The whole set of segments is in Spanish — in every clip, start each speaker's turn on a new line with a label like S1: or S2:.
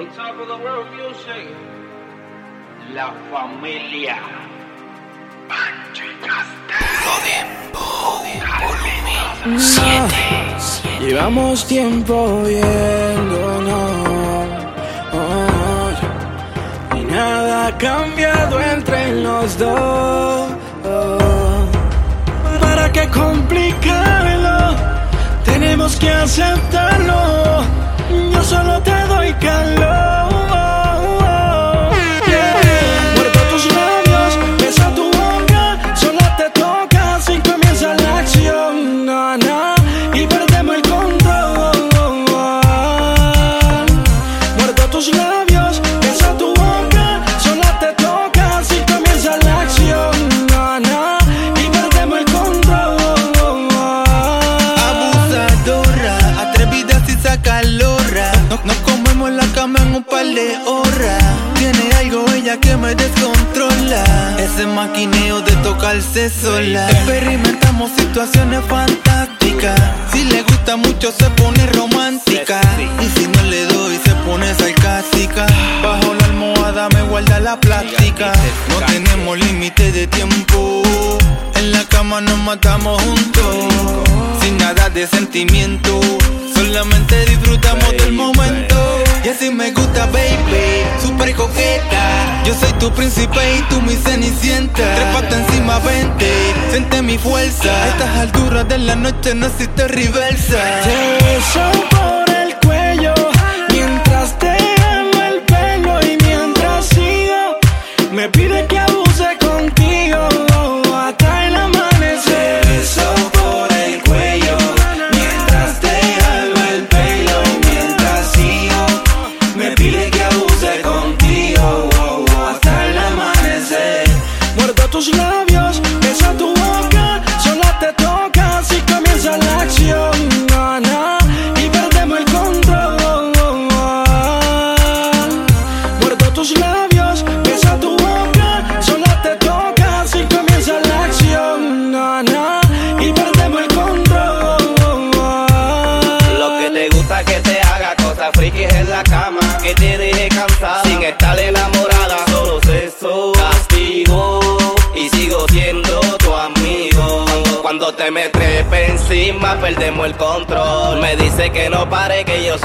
S1: On top of the world music. La familia. Volumen 7.
S2: Llevamos tiempo viéndonos. Oh, y nada ha cambiado entre los dos. Oh, ¿Para qué complicarlo? Tenemos que aceptarlo yo solo te doy calor.
S3: ese maquineo de tocarse sola. Experimentamos situaciones fantásticas. Si le gusta mucho, se pone romántica. Y si no le doy, se pone sarcástica guarda la plástica. No tenemos límite de tiempo. En la cama nos matamos juntos. Sin nada de sentimiento. Solamente disfrutamos del momento. Y así me gusta, baby. Super coqueta. Yo soy tu príncipe y tú mi cenicienta. Trépate encima, vente. Siente mi fuerza. A estas alturas de la noche no existe reversa.
S2: Te beso por el cuello mientras te me pide que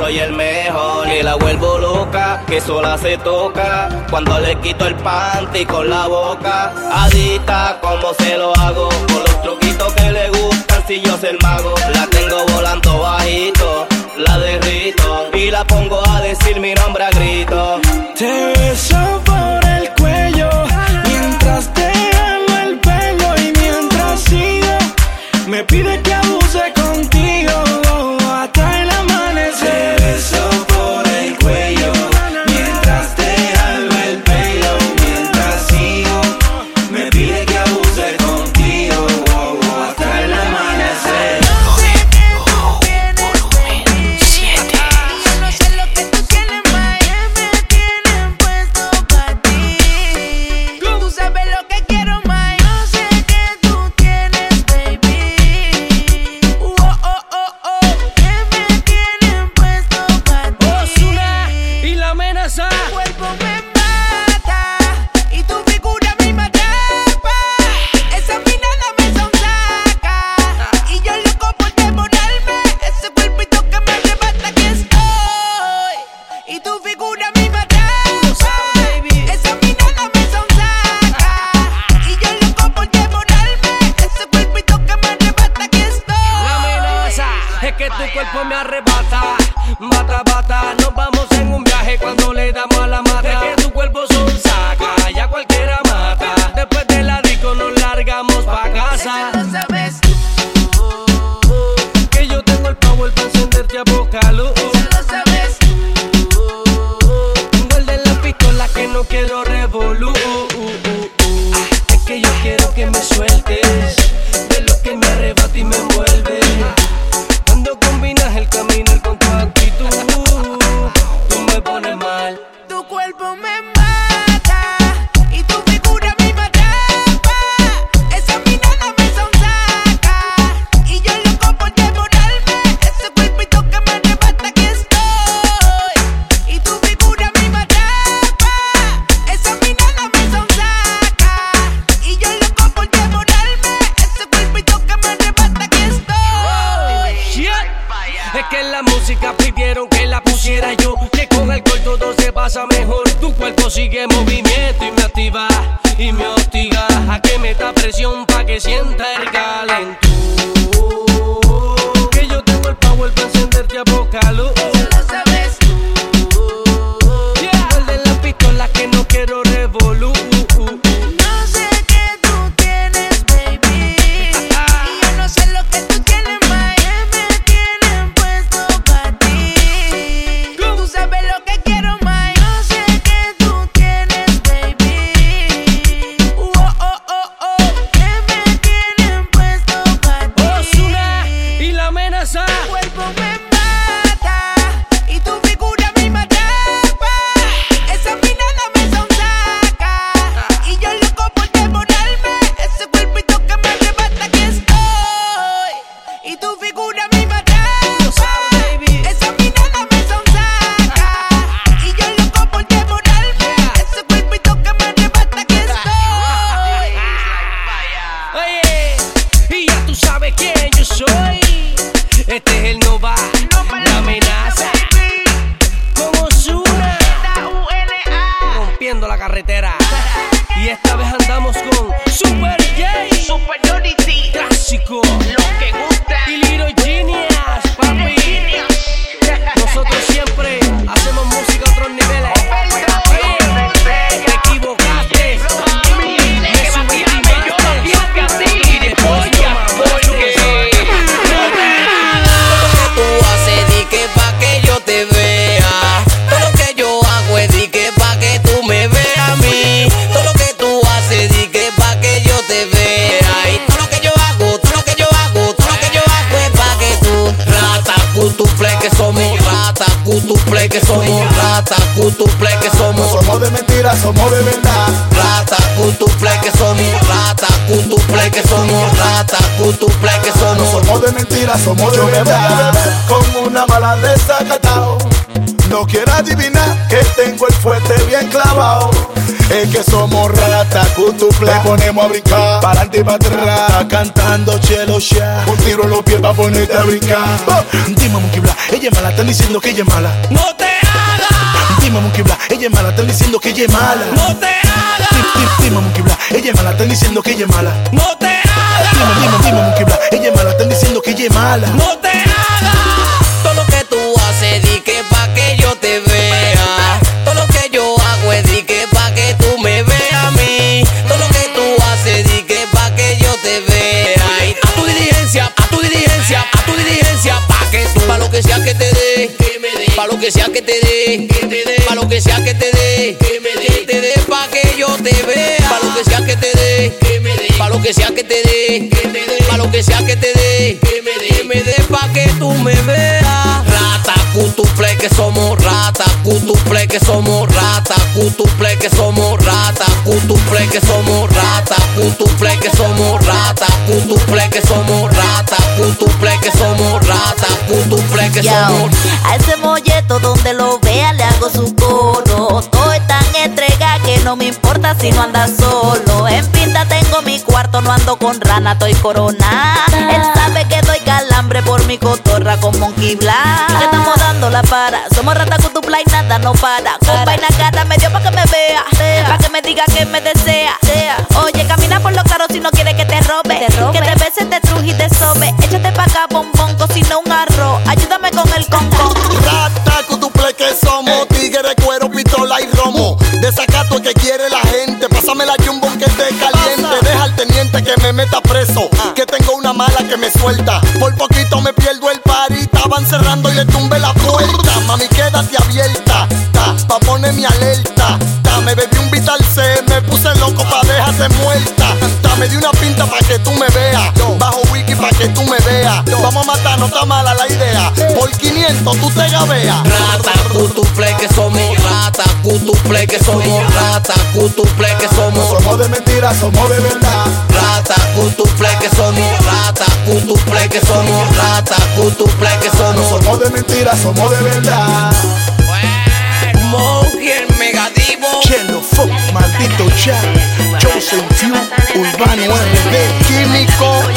S1: soy el mejor. Que la vuelvo loca, que sola se toca. Cuando le quito el panty con la boca. adita como se lo hago. Con los truquitos que le gustan, si yo soy el mago. La tengo volando bajito, la derrito. Y la pongo a decir mi nombre a grito.
S4: Con
S5: una mala desacatado. No quiero adivinar que tengo el fuerte bien clavado. Es que somos rata, cutuple. Te ponemos a brincar, para adelante y para atrás. Cantando chelo ya. Un tiro en los pies para ponerte a brincar. Oh, Dime, Monkey Bla, ella es mala, están diciendo que ella es mala.
S6: No te hagas,
S5: Dime, Monkey Bla, ella es mala, están diciendo que ella es mala.
S6: no te hagas,
S5: Dime, Monkey Bla, ella es mala, están diciendo que ella es mala.
S6: no te hagas,
S5: Dime, dime, dime, Monkey Bla, ella es mala, están diciendo que ella es mala.
S6: no te hagas.
S7: Pa' lo que sea que te dé, que dé, pa' lo que sea que te dé, que me dé, te dé pa' que yo te vea, pa' lo que sea que te dé, que me dé, pa' lo que sea que te dé, que dé, pa' lo que sea que te dé, que me dé, que me dé pa' que tú me veas. Rata, cutuple que somos rata, cutuple que somos rata, cutuple que somos rata, cutuple que somos rata, cutuple que somos rata, cutuple que somos rata, cutuple que somos rata, cutuple que
S8: Yo,
S7: somos
S8: a ese molleto donde lo vea le hago su coro. Estoy tan entrega que no me importa si no anda solo. En pinta tengo mi cuarto, no ando con rana, estoy corona. Él sabe que doy calambre por mi cotorra con Monkey Black. Y que estamos dando la para. Somos rata con tu play, nada no para. Con vaina cara me dio pa' que me vea. Pa' que me diga que me desea. Oye, no quiere que te robe. Que te beses, te truje y te sobe. Échate pa' acá, bombón, cocina un arroz. Ayúdame con el concón.
S9: Rata, cutuple que somos Tigre, cuero, pistola y romo. Desacato que quiere la gente. Pásame la jumbo que esté caliente. Deja al teniente que me meta preso. Que tengo una mala que me suelta. Por poquito me pierdo el party Estaban cerrando y le tumbe la puerta. Mami, quédate abierta. Ta, Pa' poner mi alerta. Ta, Me bebí un Vital C Me puse loco pa' dejarte muerta. ta, Pa' que tú me veas. Bajo wiki pa' que tú me veas. Vamos a matar, no está mala la idea. Por 500 tú te gabeas
S7: Rata, cutuple que somos rata, cutuple que somos rata, cutuple que
S5: No
S7: somos
S5: somos de mentira, somos de verdad.
S7: rata, cutuple que somos rata, cutuple que somos rata, cutuple que
S5: No
S7: somos
S5: somos de mentira, somos de verdad.
S7: Monkey el megadivo.
S5: Chelo, fuck, maldito chat. soy Q, Urbano MD,
S9: Químico.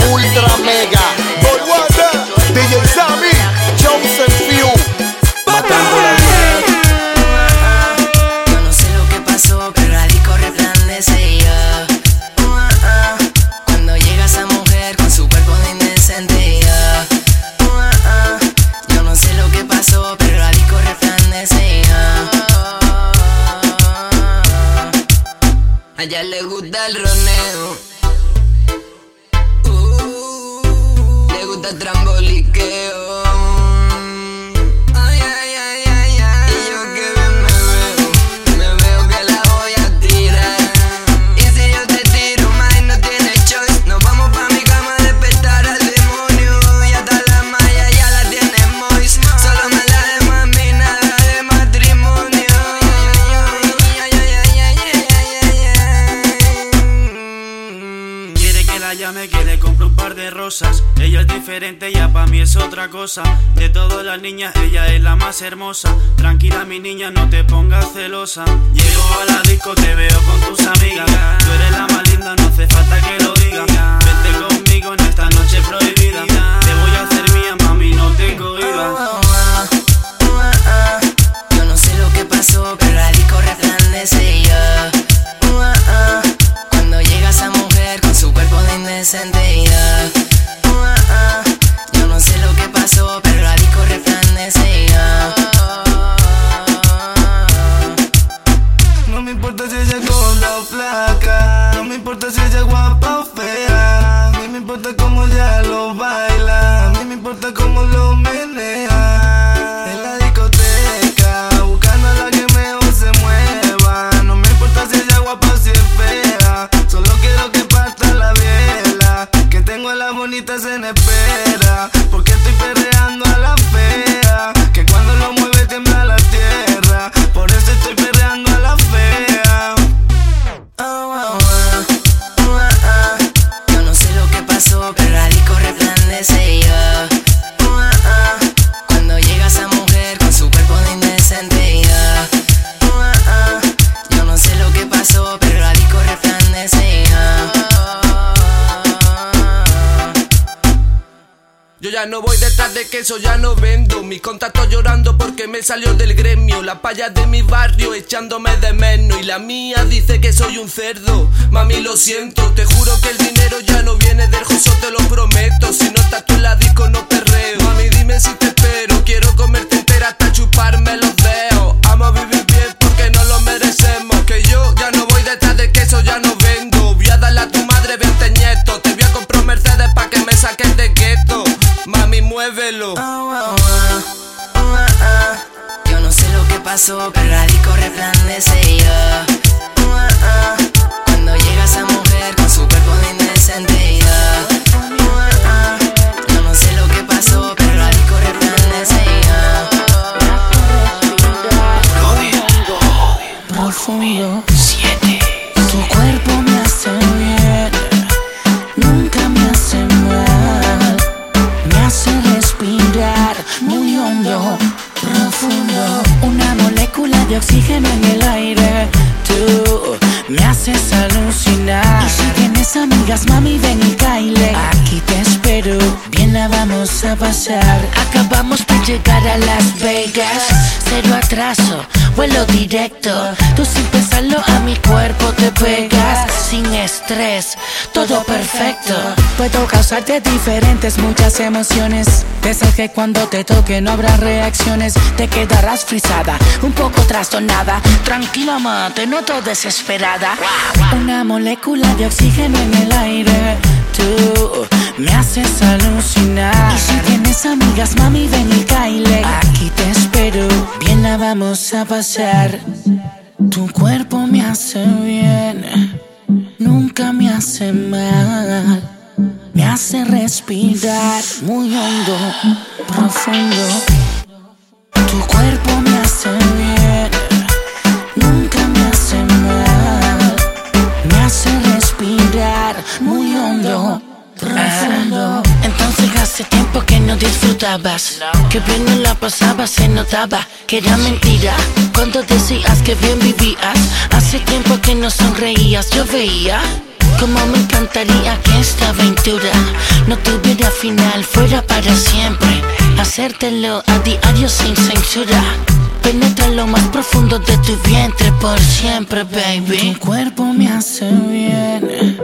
S10: Diferente, ella pa' mí es otra cosa. De todas las niñas, ella es la más hermosa. Tranquila, mi niña, no te pongas celosa. Llego a la disco, te veo con tus amigas. Tú eres la más linda, no hace falta que lo
S6: queso, ya no vendo. Mis contactos llorando porque me salió del gremio. La payas de mi barrio echándome de menos. Y la mía dice que soy un cerdo. Mami, lo siento, te juro que el dinero ya no viene del justo, te lo prometo. Si no estás tú en la disco, no perreo. Mami, dime si te espero. Quiero comerte entera hasta chuparme los dedos. Amo vivir
S11: directo. Tú sin pensarlo a mi cuerpo te pegas. Sin estrés, todo perfecto. Puedo causarte diferentes, muchas emociones. De que cuando te toque no habrá reacciones. Te quedarás frisada, un poco trastornada. Tranquila, ma, te noto desesperada. Una molécula de oxígeno en el aire. Tú me haces alucinar. Y si tienes amigas, mami, ven y caile. Aquí te espero, bien la vamos a pasar. Tu cuerpo me hace bien, nunca me hace mal. Me hace respirar muy hondo, profundo. Tu cuerpo me hace bien, nunca me hace mal. Me hace respirar muy hondo, profundo. Entonces hace tiempo que no disfrutabas, que bien no la pasabas, se notaba que era mentira. Cuando decías que bien vivías, hace tiempo que no sonreías, yo veía. Como me encantaría que esta aventura no tuviera final, fuera para siempre. Hacértelo a diario sin censura. Penetra lo más profundo de tu vientre por siempre, baby. Tu cuerpo me hace bien,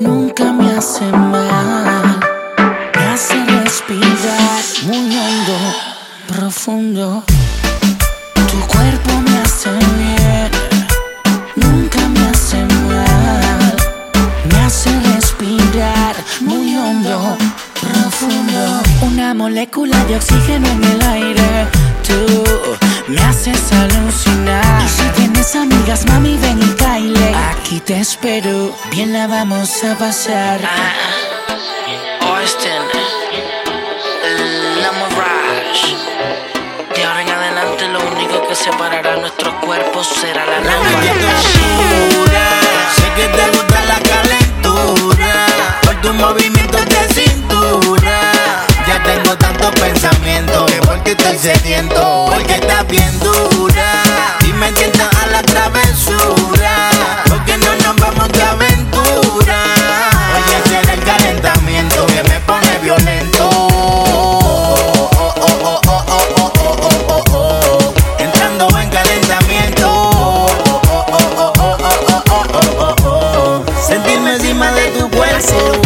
S11: nunca me hace mal. Me hace respirar muy hondo, profundo. Tu cuerpo me hace bien, Molécula
S12: de oxígeno en el aire. Tú me haces alucinar. Y si tienes amigas, mami, ven y caile. Aquí te espero, bien la vamos a pasar.
S13: Ah, Austin, la De ahora en adelante, lo único que separará nuestros cuerpos será la lengua.
S14: Sé que te gusta la calentura por tu movimiento tengo tantos pensamientos que porque estoy sediento, porque estás bien dura y me tientas a la travesura, porque no nos vamos de aventura.
S15: Voy a
S14: hacer el calentamiento que me pone violento. Entrando en calentamiento, sentirme encima de tu cuerpo.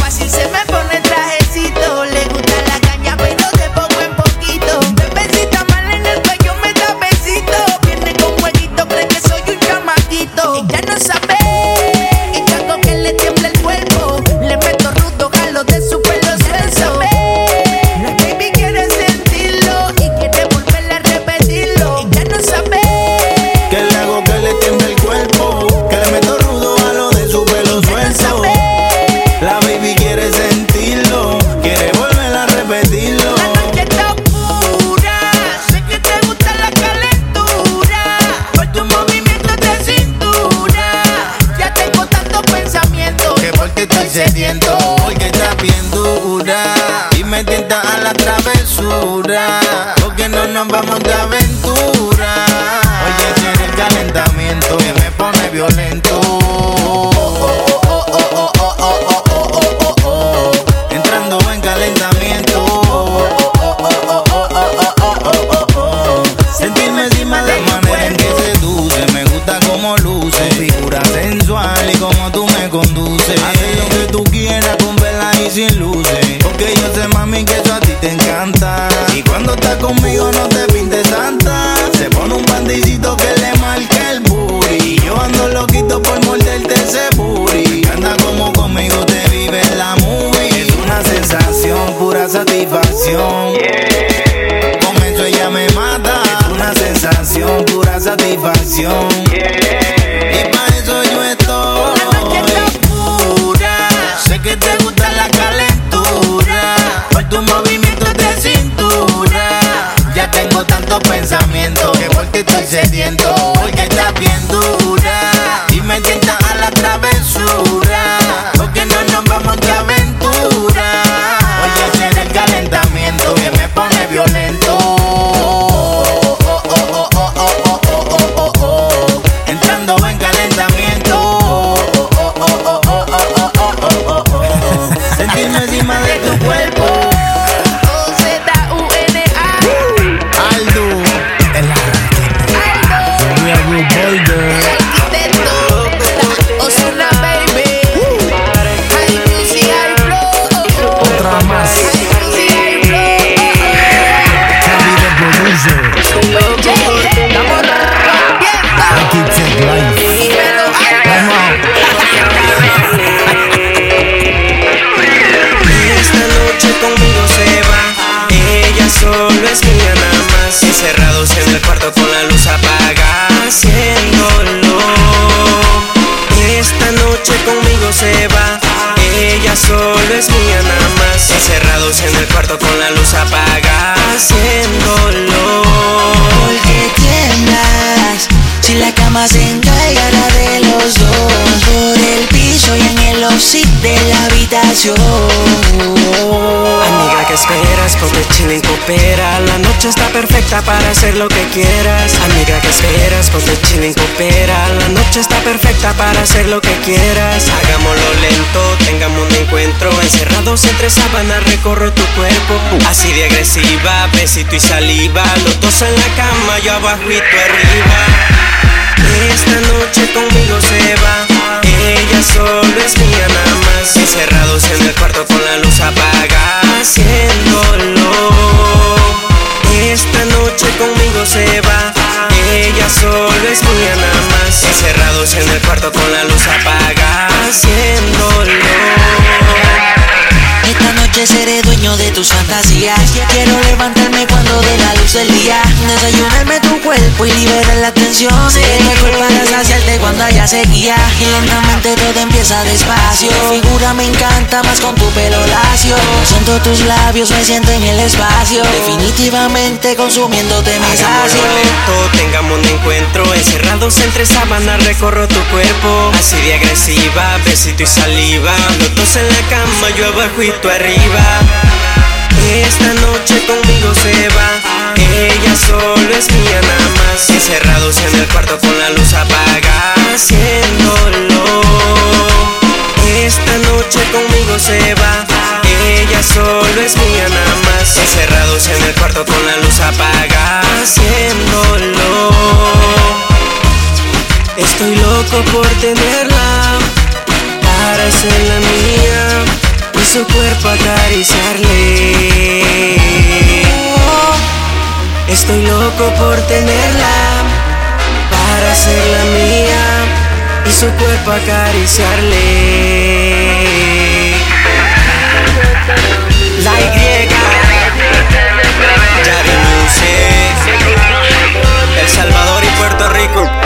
S16: para hacer lo que quieras. Amiga, que esperas? Ponte chile coopera. La noche está perfecta para hacer lo que quieras. Hagámoslo lento, tengamos un encuentro. Encerrados entre sábanas, recorro tu cuerpo. Así de agresiva, besito y saliva. Los dos en la cama, yo abajo y tú arriba. Esta noche conmigo se va. Ella solo es mía nada más. Encerrados en el cuarto con la luz apagada. Haciéndolo esta noche conmigo se va. Ella solo es mía nada más. Encerrados en el cuarto con la luz apagada, haciéndolo.
S12: Esta noche noche seré dueño de tus fantasías. Quiero levantarme
S13: cuando dé la luz del día. Desayunarme tu cuerpo y liberar la tensión. Seré mejor para saciarte cuando haya sequía. Y lentamente todo empieza despacio. Tu figura me encanta más con tu pelo lacio. Siento tus labios, me siento en el espacio. Definitivamente consumiéndote me sacio.
S16: Tengamos un encuentro. Encerrados entre sábanas recorro tu cuerpo. Así de agresiva, besito y saliva. Los en la cama, yo abajo y tú arriba. Esta noche conmigo se va. Ella solo es mía nada más. Encerrados en el cuarto con la luz apagada Haciéndolo. Esta noche conmigo se va. Ella solo es mía nada más. Encerrados en el cuarto con la luz apagada Haciéndolo. Estoy loco por tenerla. Para ser la mía su cuerpo acariciarle. Estoy loco por tenerla Para ser la mía Y su cuerpo acariciarle. La Y Yari Music El Salvador y Puerto Rico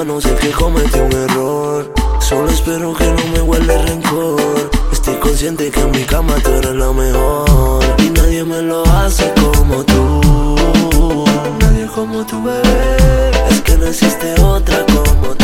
S12: Humano, sé que cometí un error. Solo espero que no me guarde rencor. Estoy consciente que en mi cama tú eres la mejor. Y nadie me lo hace como tú. Nadie como tu bebé. Es que no existe otra como. Tú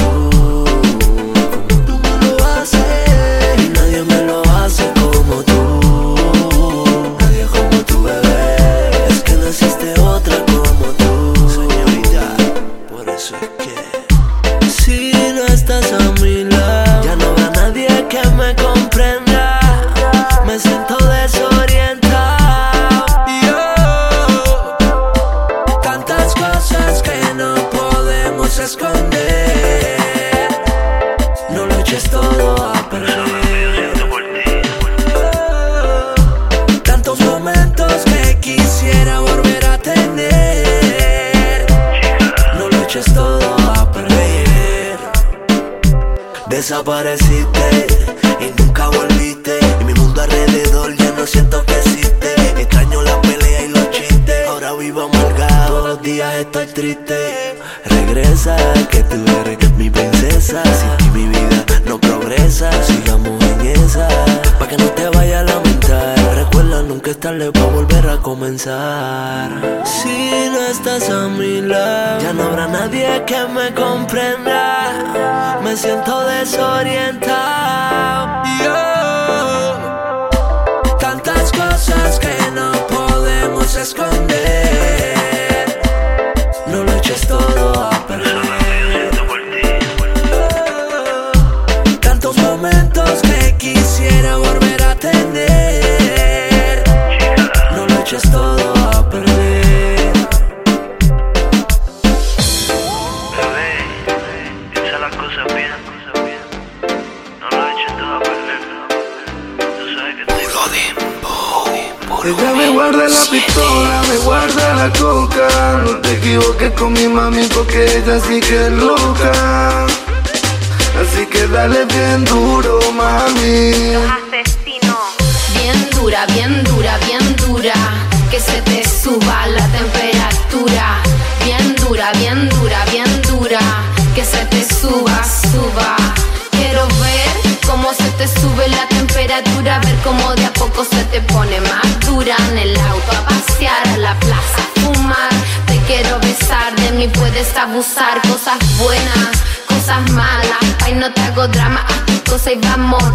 S12: Si no estás a mi lado, ya no habrá nadie que me comprenda. Me siento desorientado.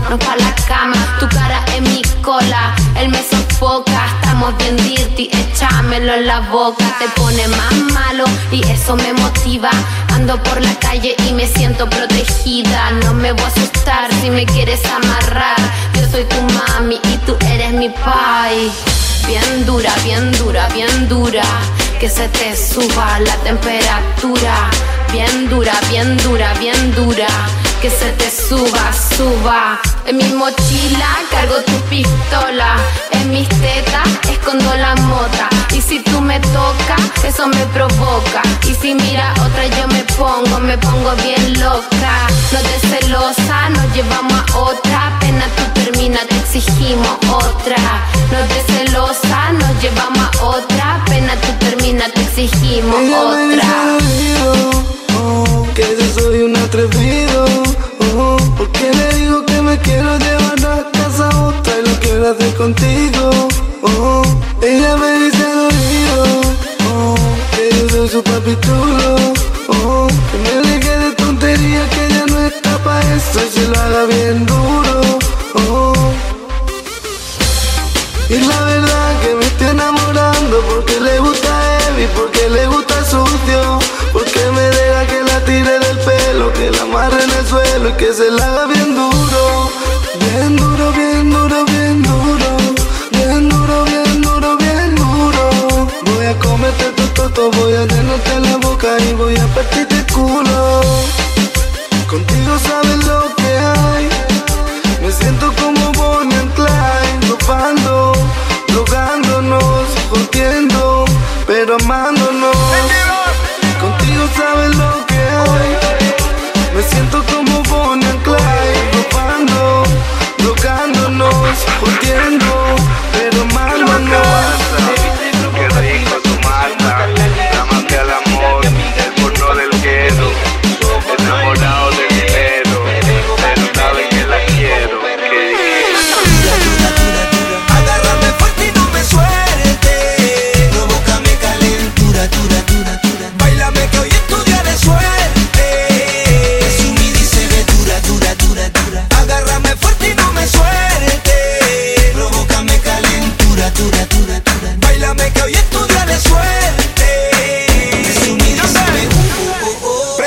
S12: no pa' la
S17: cama, tu cara en mi cola, él me sofoca, estamos bien dirty, échamelo en la boca, te pone más malo y eso me motiva, ando por la calle y me siento protegida, no me voy a asustar si me quieres amarrar, yo soy tu mami y tú eres mi pai,
S18: bien dura, bien dura, bien dura, que se te suba la temperatura, bien dura, bien dura, bien dura que se te suba, suba. En mi mochila cargo tu pistola, en mis tetas escondo la mota. Y si tú me tocas, eso me provoca. Y si mira otra yo me pongo, me pongo bien loca. No te celosa, nos llevamos a otra. Pena tú termina, te exigimos otra. No te celosa, nos llevamos a otra. Pena tú termina, te exigimos otra.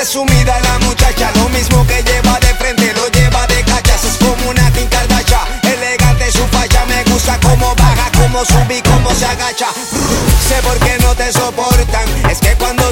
S14: presumida la muchacha, lo mismo que lleva de frente, lo lleva de cachas, es como una Kim elegante su falla, me gusta como baja, como sube y como se agacha. Sé por qué no te soportan, es que cuando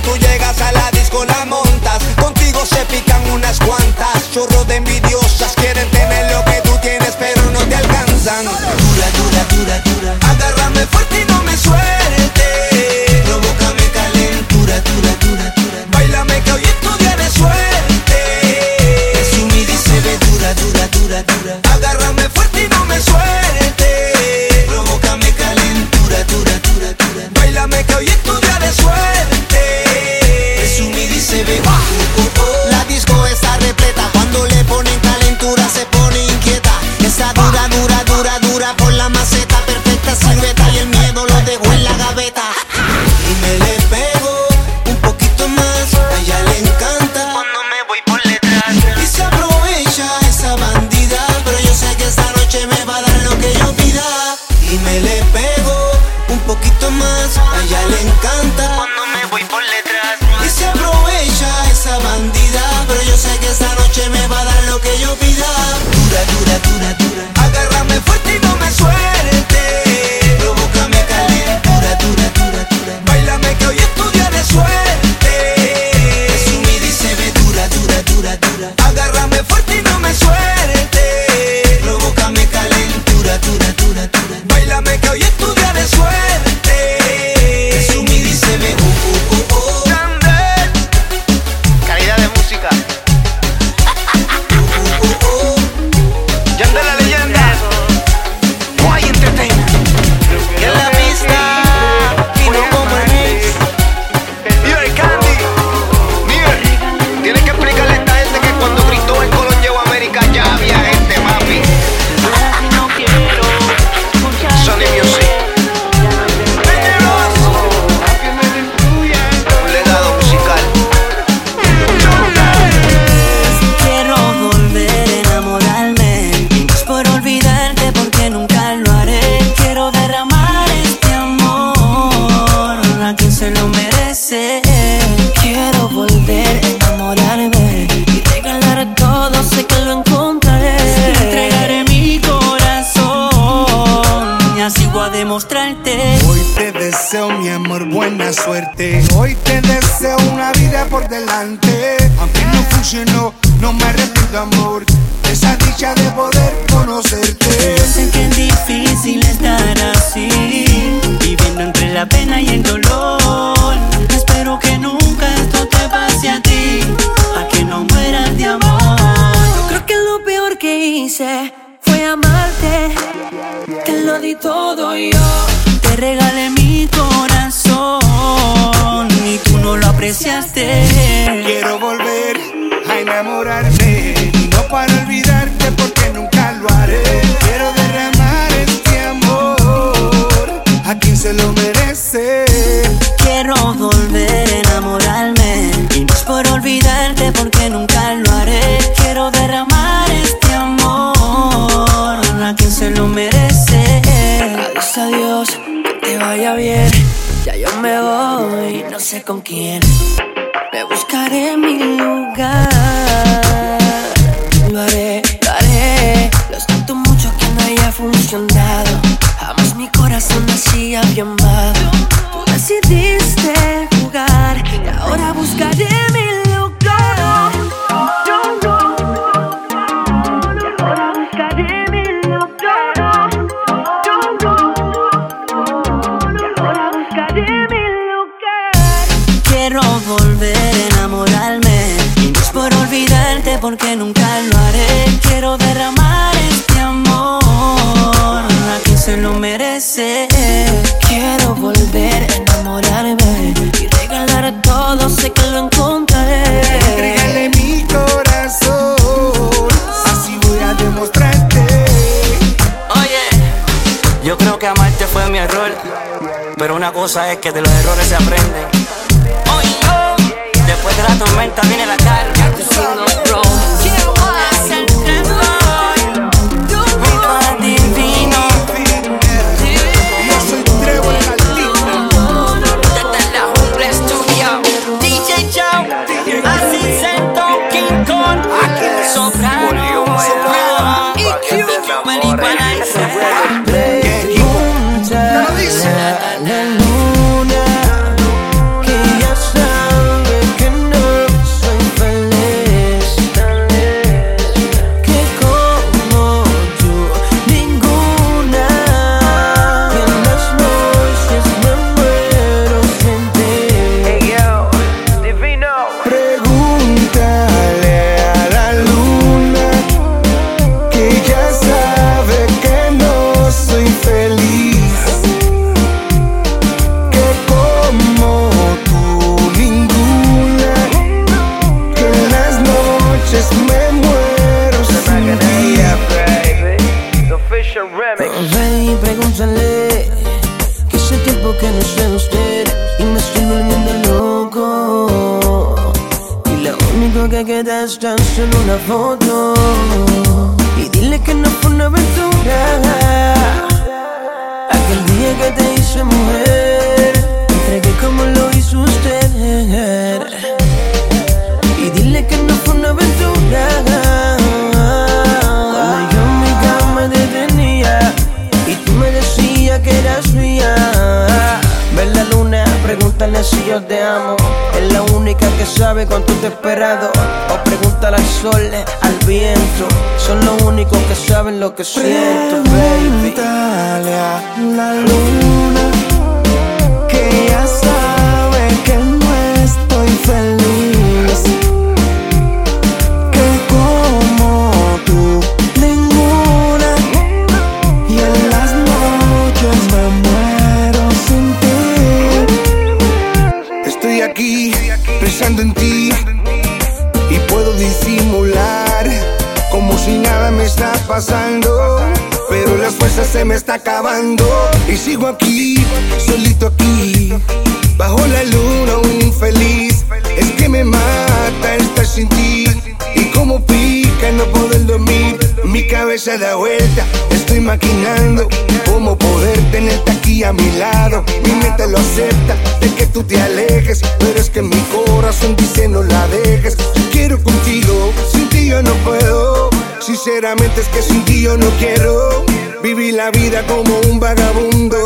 S19: sé
S11: con quién. Me buscaré mi lugar. Lo haré, lo haré. Lo siento mucho que no haya funcionado. Jamás mi corazón así había amado. Tú decidiste jugar y ahora buscaré mi
S19: porque nunca lo haré. Quiero derramar este amor a quien se lo merece.
S11: Quiero volver a enamorarme y regalar todo, sé que lo encontraré.
S20: Entrégale mi corazón, así voy a demostrarte.
S21: Oye, yo creo que amarte fue mi error. Pero una cosa es que de los errores se aprende. Oye, después de la tormenta viene la calma.
S18: Lo que siento,
S20: y sigo aquí, solito aquí, bajo la luna, un infeliz. Es que me mata estar sin ti y como pica no poder dormir. Mi cabeza da vuelta, estoy maquinando cómo poder tenerte aquí a mi lado. Mi mente lo acepta de que tú te alejes, pero es que mi corazón dice no la dejes. Yo quiero contigo, sin ti yo no puedo. Sinceramente es que sin ti yo no quiero vivir la vida como un vagabundo,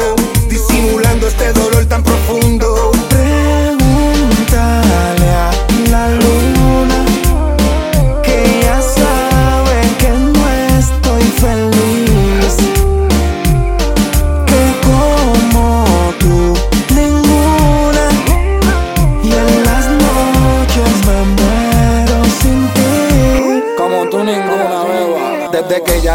S20: disimulando este dolor tan profundo.
S22: Pregúntale a la luz.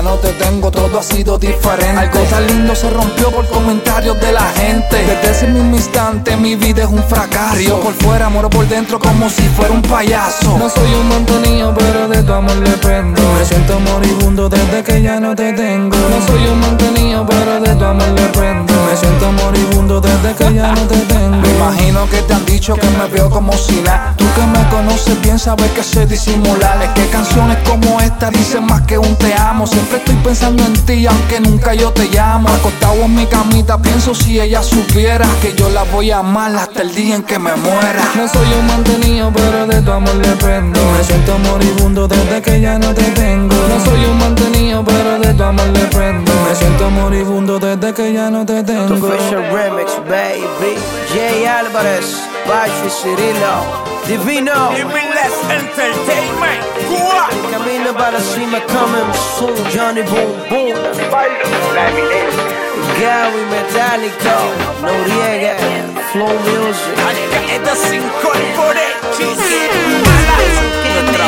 S22: no te tengo, todo ha sido diferente. Algo tan lindo se rompió por comentarios de la gente. Desde ese mismo instante mi vida es un fracaso. Yo por fuera muero por dentro como si fuera un payaso. No soy un mantenido, pero de tu amor dependo. Me siento moribundo desde que ya no te tengo. No soy un mantenido, pero de tu amor dependo. Me siento moribundo desde que ya no te tengo. Me imagino que te han dicho que me veo como si nada. Tú que me conoces bien sabes que sé disimular. Es que canciones como esta dicen más que un te amo. Estoy pensando en ti, aunque nunca yo te llamo. Acostado en mi camita, pienso si ella supiera que yo la voy a amar hasta el día en que me muera. No soy un mantenido, pero de tu amor dependo. Me siento moribundo desde que ya no te tengo. No soy un mantenido, pero de tu amor dependo. Me siento moribundo desde que ya no te tengo.
S23: Tu Remix, baby. Jay Álvarez, Pachi Cirilo, Divino. Divino Entertainment. coming, I see my coming soon. Johnny Boom Boom. Gary Metallico, Noriega, Flow Music. Esta
S24: 5 por
S6: el
S24: chiste. Nuestra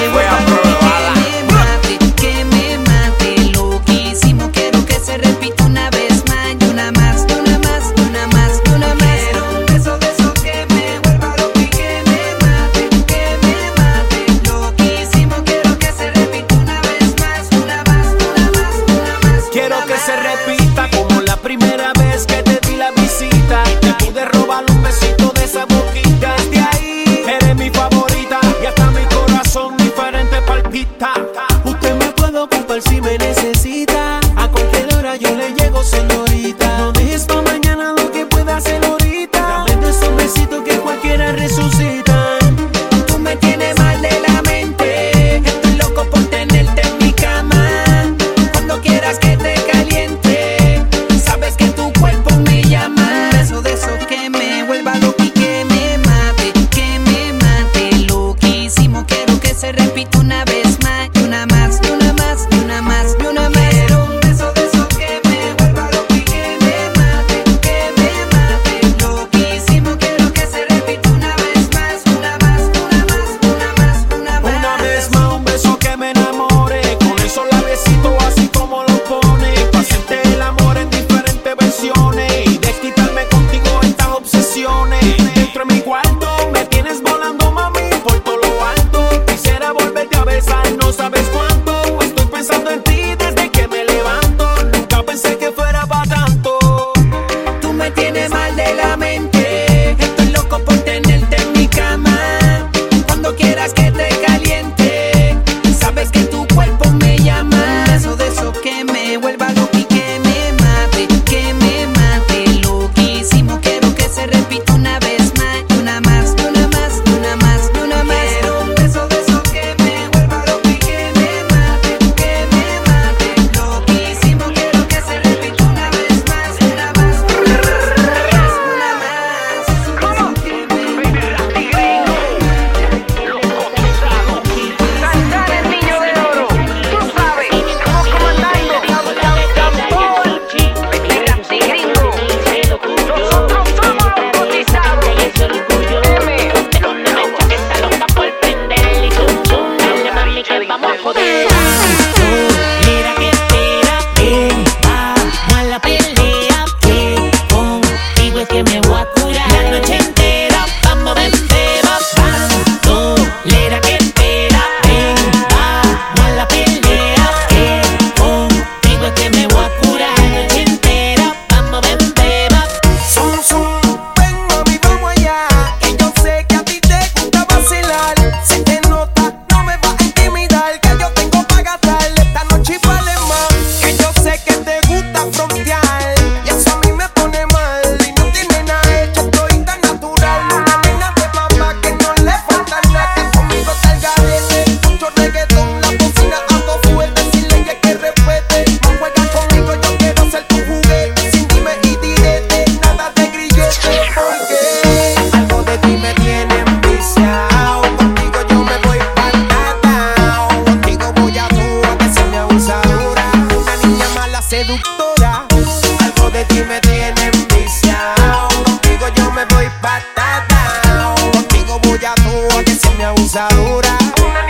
S24: cintura.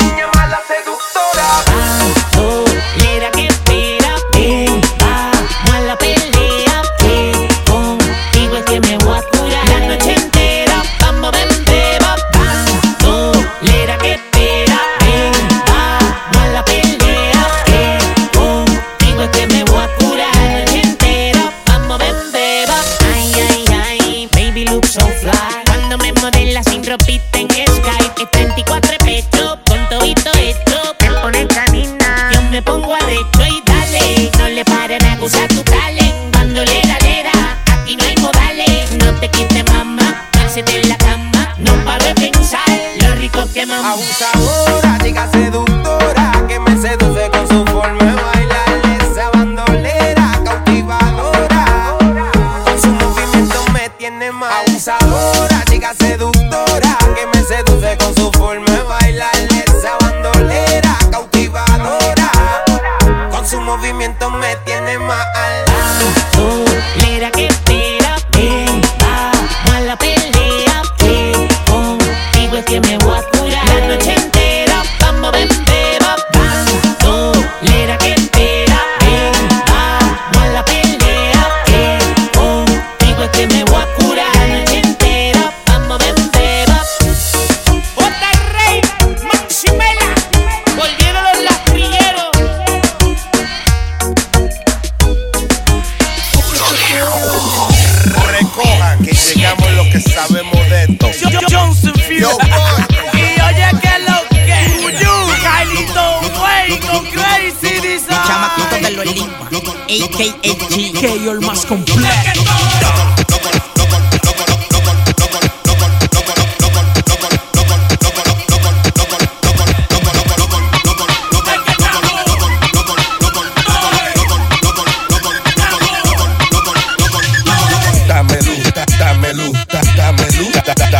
S15: DJ, el
S18: más
S25: completo.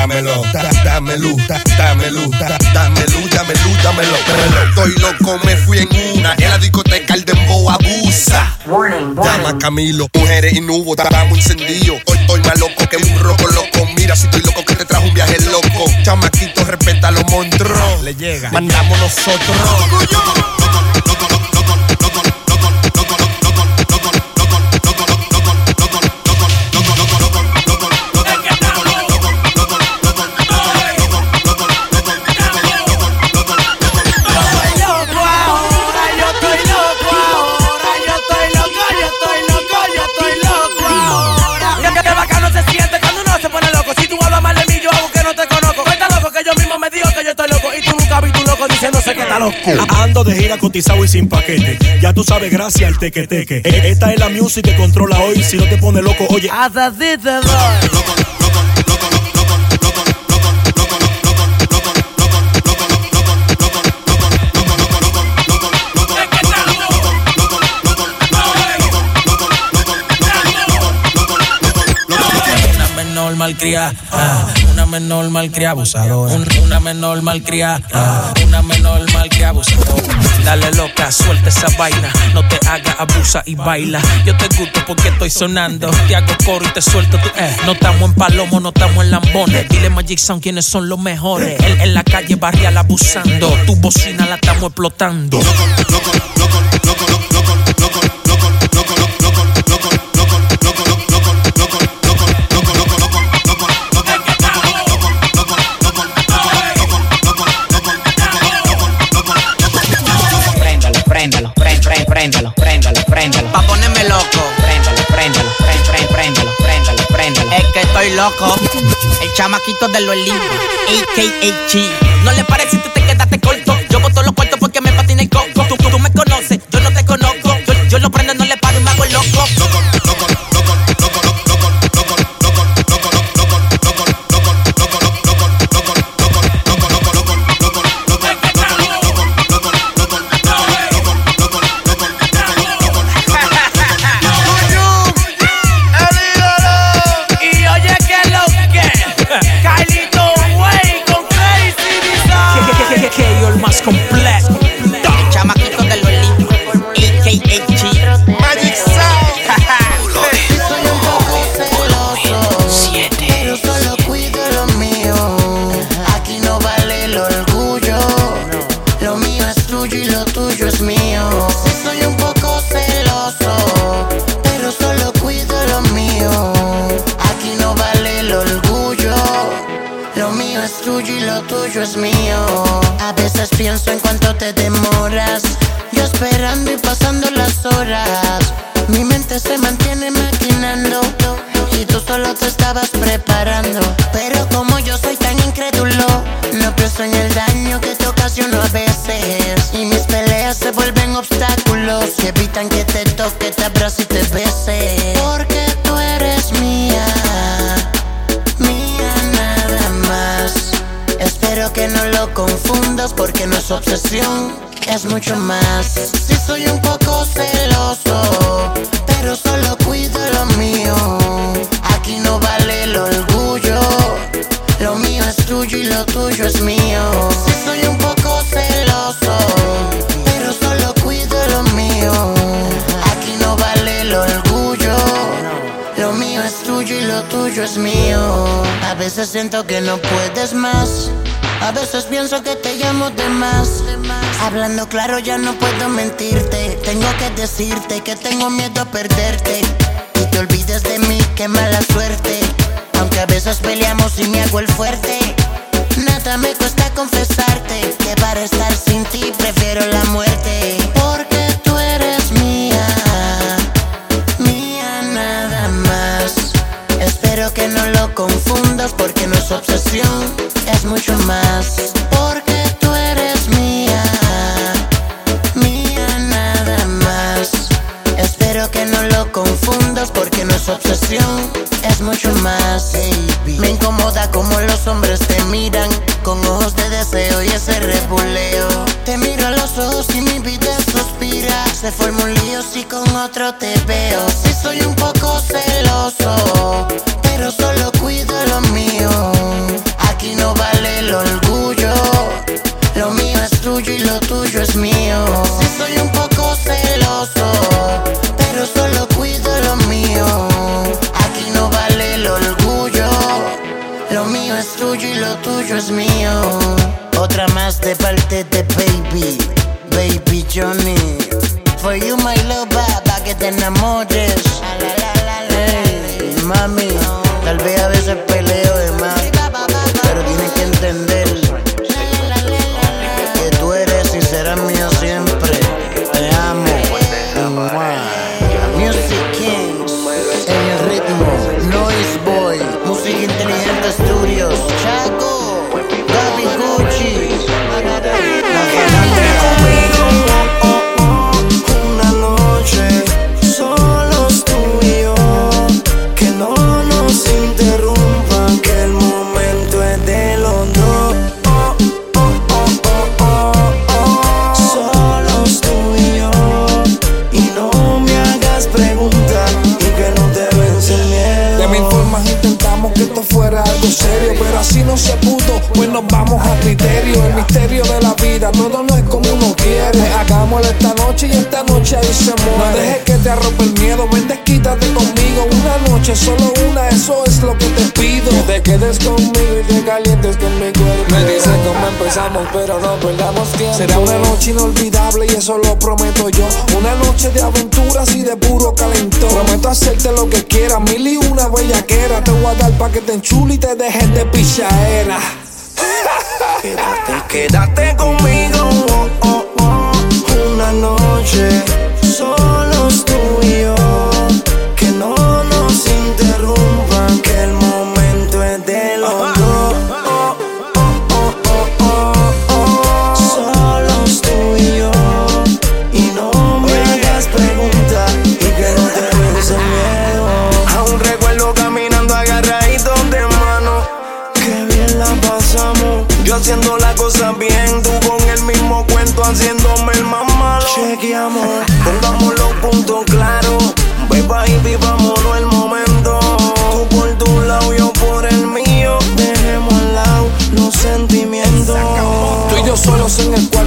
S26: dámelo, dame luz, dame luz, dame luz, dame luz, loco, Mujeres y nubo, damos encendido. Hoy estoy más loco que un roco loco. Mira, si estoy loco que te trajo un viaje loco. Chamaquito, respeta a los monstruos. Le llega. Mandamos nosotros.
S27: Ando de gira cotizado y sin paquete. Ya tú sabes, gracias al teque teque. Esta es la music que controla hoy. Si no te pone loco, oye.
S28: malcria, ah, una menor malcria abusadora, una menor malcria, ah, una menor malcria Dale loca, suelta esa vaina. No te haga abusa y baila. Yo te gusto porque estoy sonando. Te hago coro y te suelto tu eh. No estamos en palomo, no estamos en lambones. Dile Magic Sound quiénes son los mejores. Él en la calle barrial abusando. Tu bocina la estamos explotando.
S29: Loco, loco, loco, loco. loco. El chamaquito de los libros, AKHG. ¿No le parece tu toque, te abrace y te bese. Porque tú eres mía, mía nada más. Espero que no lo confundas porque no es obsesión, es mucho más. Si soy un poco celoso, pero solo cuido lo mío. Aquí no vale el orgullo. Lo mío es tuyo y lo tuyo es mío. Si soy un es mío. A veces siento que no puedes más. A veces pienso que te llamo de más. Hablando claro, ya no puedo mentirte. Tengo que decirte que tengo miedo a perderte. Y te olvides de mí, qué mala suerte. Aunque a veces peleamos y me hago el fuerte. Nada me cuesta confesarte que para estar sin ti prefiero la muerte. Porque que no lo confundas porque no es obsesión, es mucho más. Porque tú eres mía, mía nada más. Espero que no lo confundas porque no es obsesión, es mucho más. Me incomoda como los hombres te miran con ojos de deseo y ese repuleo. Se forma un lío si con otro te veo. Si soy un poco celoso, pero solo cuido lo mío. Aquí no vale el orgullo. Lo mío es tuyo y lo tuyo es mío. Si soy un poco celoso, pero solo cuido lo mío. Aquí no vale el orgullo. Lo mío es tuyo y lo tuyo es mío. Otra más de parte de Baby, Baby Johnny. For you, my lover, pa' que te enamores. Hey, mami, tal vez a veces peleo de más, pero tienes que entender que tú eres y serás mío siempre. Te amo.
S22: Se pudo, pues nos vamos a criterio. El misterio de la vida, todo no es como uno quiere. Hagámoslo esta noche y esta noche ahí se muere. No dejes que te arrope el miedo, ven desquítate conmigo. Una noche, solo una, eso es lo que te pido. Que te quedes conmigo y te calientes con mi cuerpo. Me dices cómo empezamos, pero no perdamos tiempo. Será una noche inolvidable y eso lo prometo yo. Una noche de aventuras y de puro calentón. Prometo hacerte lo que quieras, mil y una bellaquera. Te voy a dar pa' que te enchule y te dejes de
S18: Quédate, quédate conmigo. oh, oh, oh. Una noche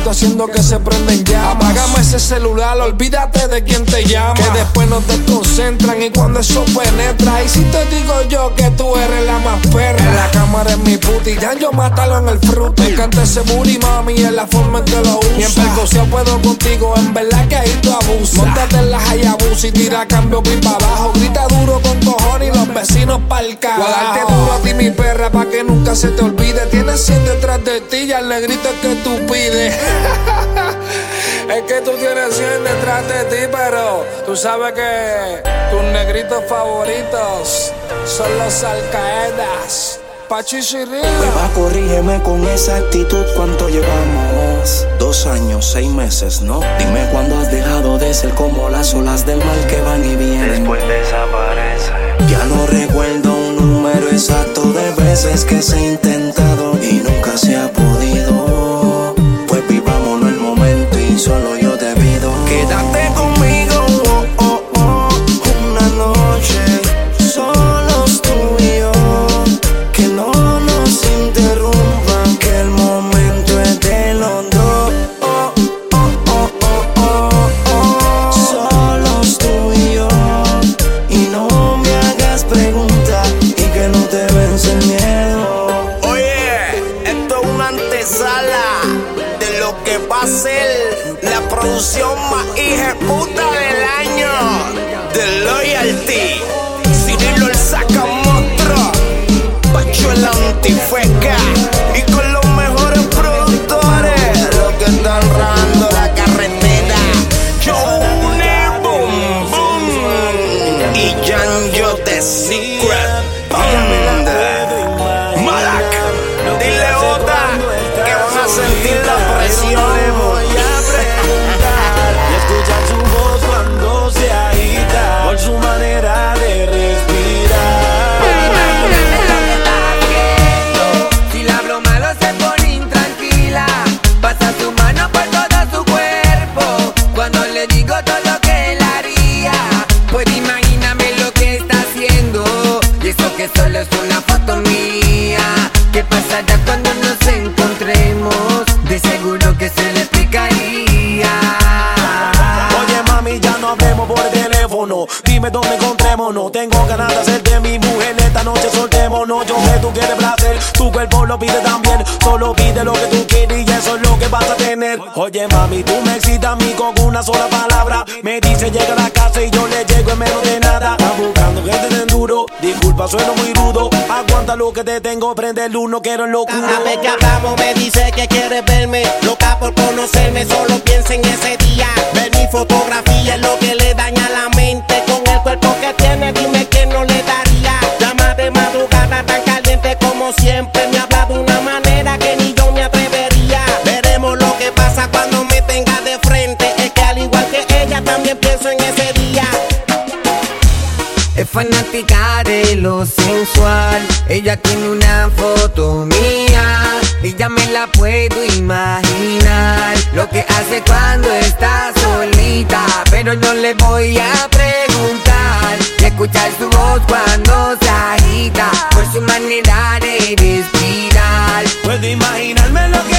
S18: haciendo
S22: que se prenden llamas. Apágame ese celular, olvídate de quien te llama. Que después nos desconcentran y cuando eso penetra. Y si te digo yo que tú eres la más perra. En la cámara es mi puti, ya yo mátalo en el fruto. Me encanta ese booty, mami, en la forma en que lo usa. Y en precaución puedo contigo, en verdad que ahí tú abusas. Montate en la Hayabusa y tira cambio pipa abajo. Grita duro con cojones y los vecinos pa'l carajo. Voy a darte duro a ti, mi perra, pa' que nunca se te olvide. Tienes 100 detrás de ti y al negrito es que tú pides. es que tú tienes 100 detrás de ti, pero tú sabes que tus negritos favoritos son los alcaedas. Pachi.
S18: Beba, corrígeme con esa actitud. ¿Cuánto llevamos? Dos años, seis meses, ¿no? Dime cuándo has dejado de ser como las olas del mar que van y vienen.
S30: Después desaparece.
S18: Ya no recuerdo un número exacto de veces que se ha intentado y nunca se ha podido. Solo yo te pido. Quédate conmigo, oh, oh, oh, una noche, solos tú y yo. Que no nos interrumpan, que el momento es de los dos. Oh, oh, oh, oh, oh, oh. Solos tú y yo. Y no me hagas preguntas y que no te vence miedo.
S22: Oye, esto es una antesala de lo que va a ser producción más hija puta del año. De Loyalty. Cirilo el saca monstruo, Pacho el antifeca
S31: Dime dónde encontrémonos Tengo ganas de hacerte mi mujer. Esta noche soltémonos Yo sé tú quieres placer. Tu cuerpo lo pide también Solo pide lo que tú quieres Y eso es lo que vas a tener. Oye mami, tú me excitas a mí con una sola palabra. Me dice llega a la casa y yo le llego en menos de nada. Estás buscando gente de enduro Disculpa, sueno muy rudo. Aguanta lo que te tengo, prende el uno, quiero en locura.
S14: Cada vez que hablamos me dice que quiere verme Loca por conocerme, solo piensa en ese día Ver mi fotografía es lo que le daña la mente el cuerpo que tiene, dime que no le daría Llama de madrugada tan caliente como siempre Me habla de una manera que ni yo me atrevería Veremos lo que pasa cuando me tenga de frente Es que al igual que ella también pienso en ese día
S32: Es fanática de lo sensual. Ella tiene una foto mía. Y ya me la puedo imaginar. Lo que hace cuando está solita. Pero no le voy a preguntar. Y escuchar su voz cuando se agita. Por su manera de respirar.
S31: Puedo imaginarme lo que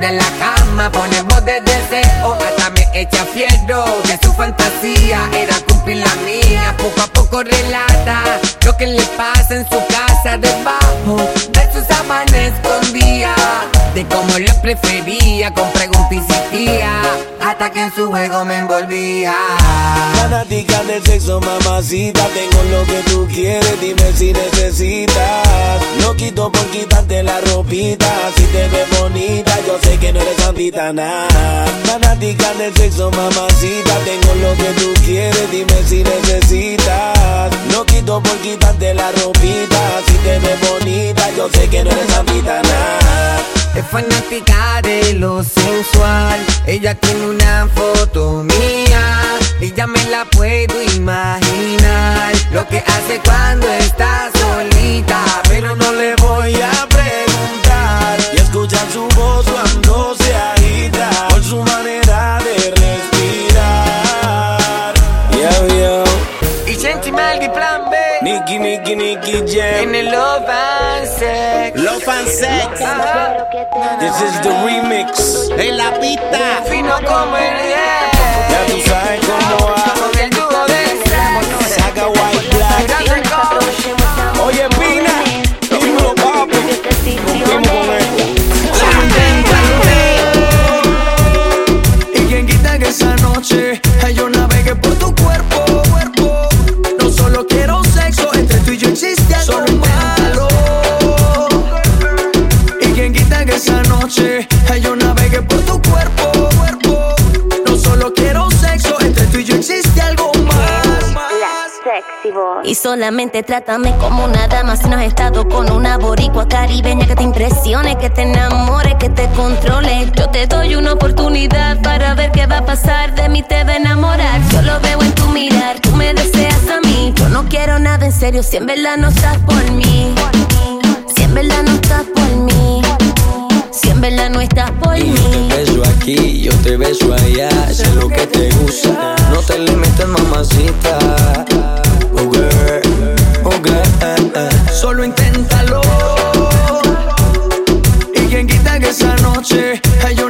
S31: de
S32: la cama, pone voz de deseo, hasta me echa fierro. Que su fantasía era cumplir la mía, poco a poco relata lo que le pasa en su casa debajo de sus escondía, de cómo prefería con preguntas insistía, hasta que en su juego me envolvía.
S31: Fanática del sexo, mamacita. Tengo lo que tú quieres, dime si necesitas. No quito por quitarte la ropita. Si te ves bonita, yo sé que no eres santita nada. Fanática del sexo, mamacita. Tengo lo que tú quieres, dime si necesitas. No quito por quitarte la ropita. Si te ves bonita, yo sé que no eres santita nada.
S32: Es fanática de lo sensual. Ella tiene una foto mía. Y ya me la puedo imaginar. Lo que hace cuando está solita.
S31: Pero no le voy a preguntar. Y escuchar su voz cuando se agita. Por su manera de respirar. Yo, yo.
S32: Y senti mal di plan B.
S31: Nicky, Nicky, Nicky Jam.
S32: En el Love
S31: This is the remix.
S14: En la pista.
S32: Fino como el yeah.
S31: Ya tú sabes cómo va.
S33: Solamente trátame como una dama si no has estado con una boricua caribeña que te impresione, que te enamore, que te controle. Yo te doy una oportunidad para ver qué va a pasar. De mí te va a enamorar. Yo lo veo en tu mirar, tú me deseas a mí. Yo no quiero nada en serio si en verdad no estás por mí. Si en verdad no estás por mí. Si en verdad no estás por mí.
S31: yo te beso aquí, yo te beso allá, sé lo que te gusta. No te limites, mamacita. Oh girl. Solo inténtalo. Y quien quita que esa noche ay,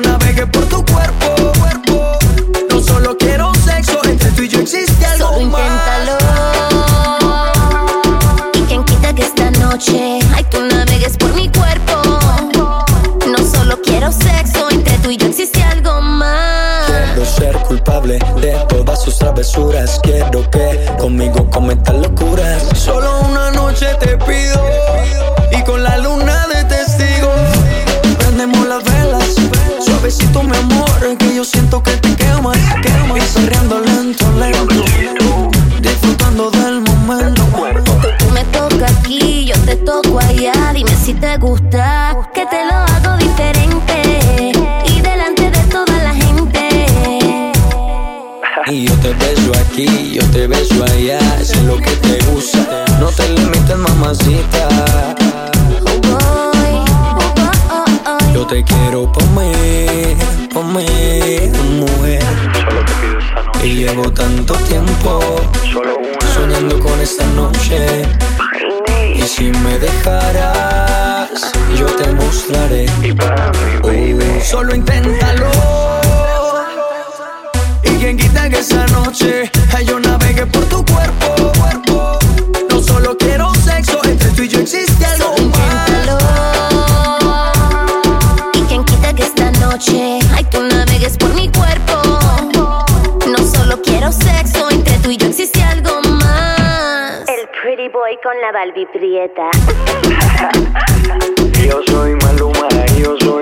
S31: de todas sus travesuras. Quiero que conmigo cometas locuras. Solo una noche te pido. Y con Yo te quiero por mí, por mí, mujer. Y llevo tanto tiempo soñando con esta noche. Y si me dejarás, yo te mostraré. Oh, solo inténtalo. Y quien quita que esa noche yo navegue por tu cuerpo.
S33: La Barbie prieta.
S31: Yo soy Maluma, yo soy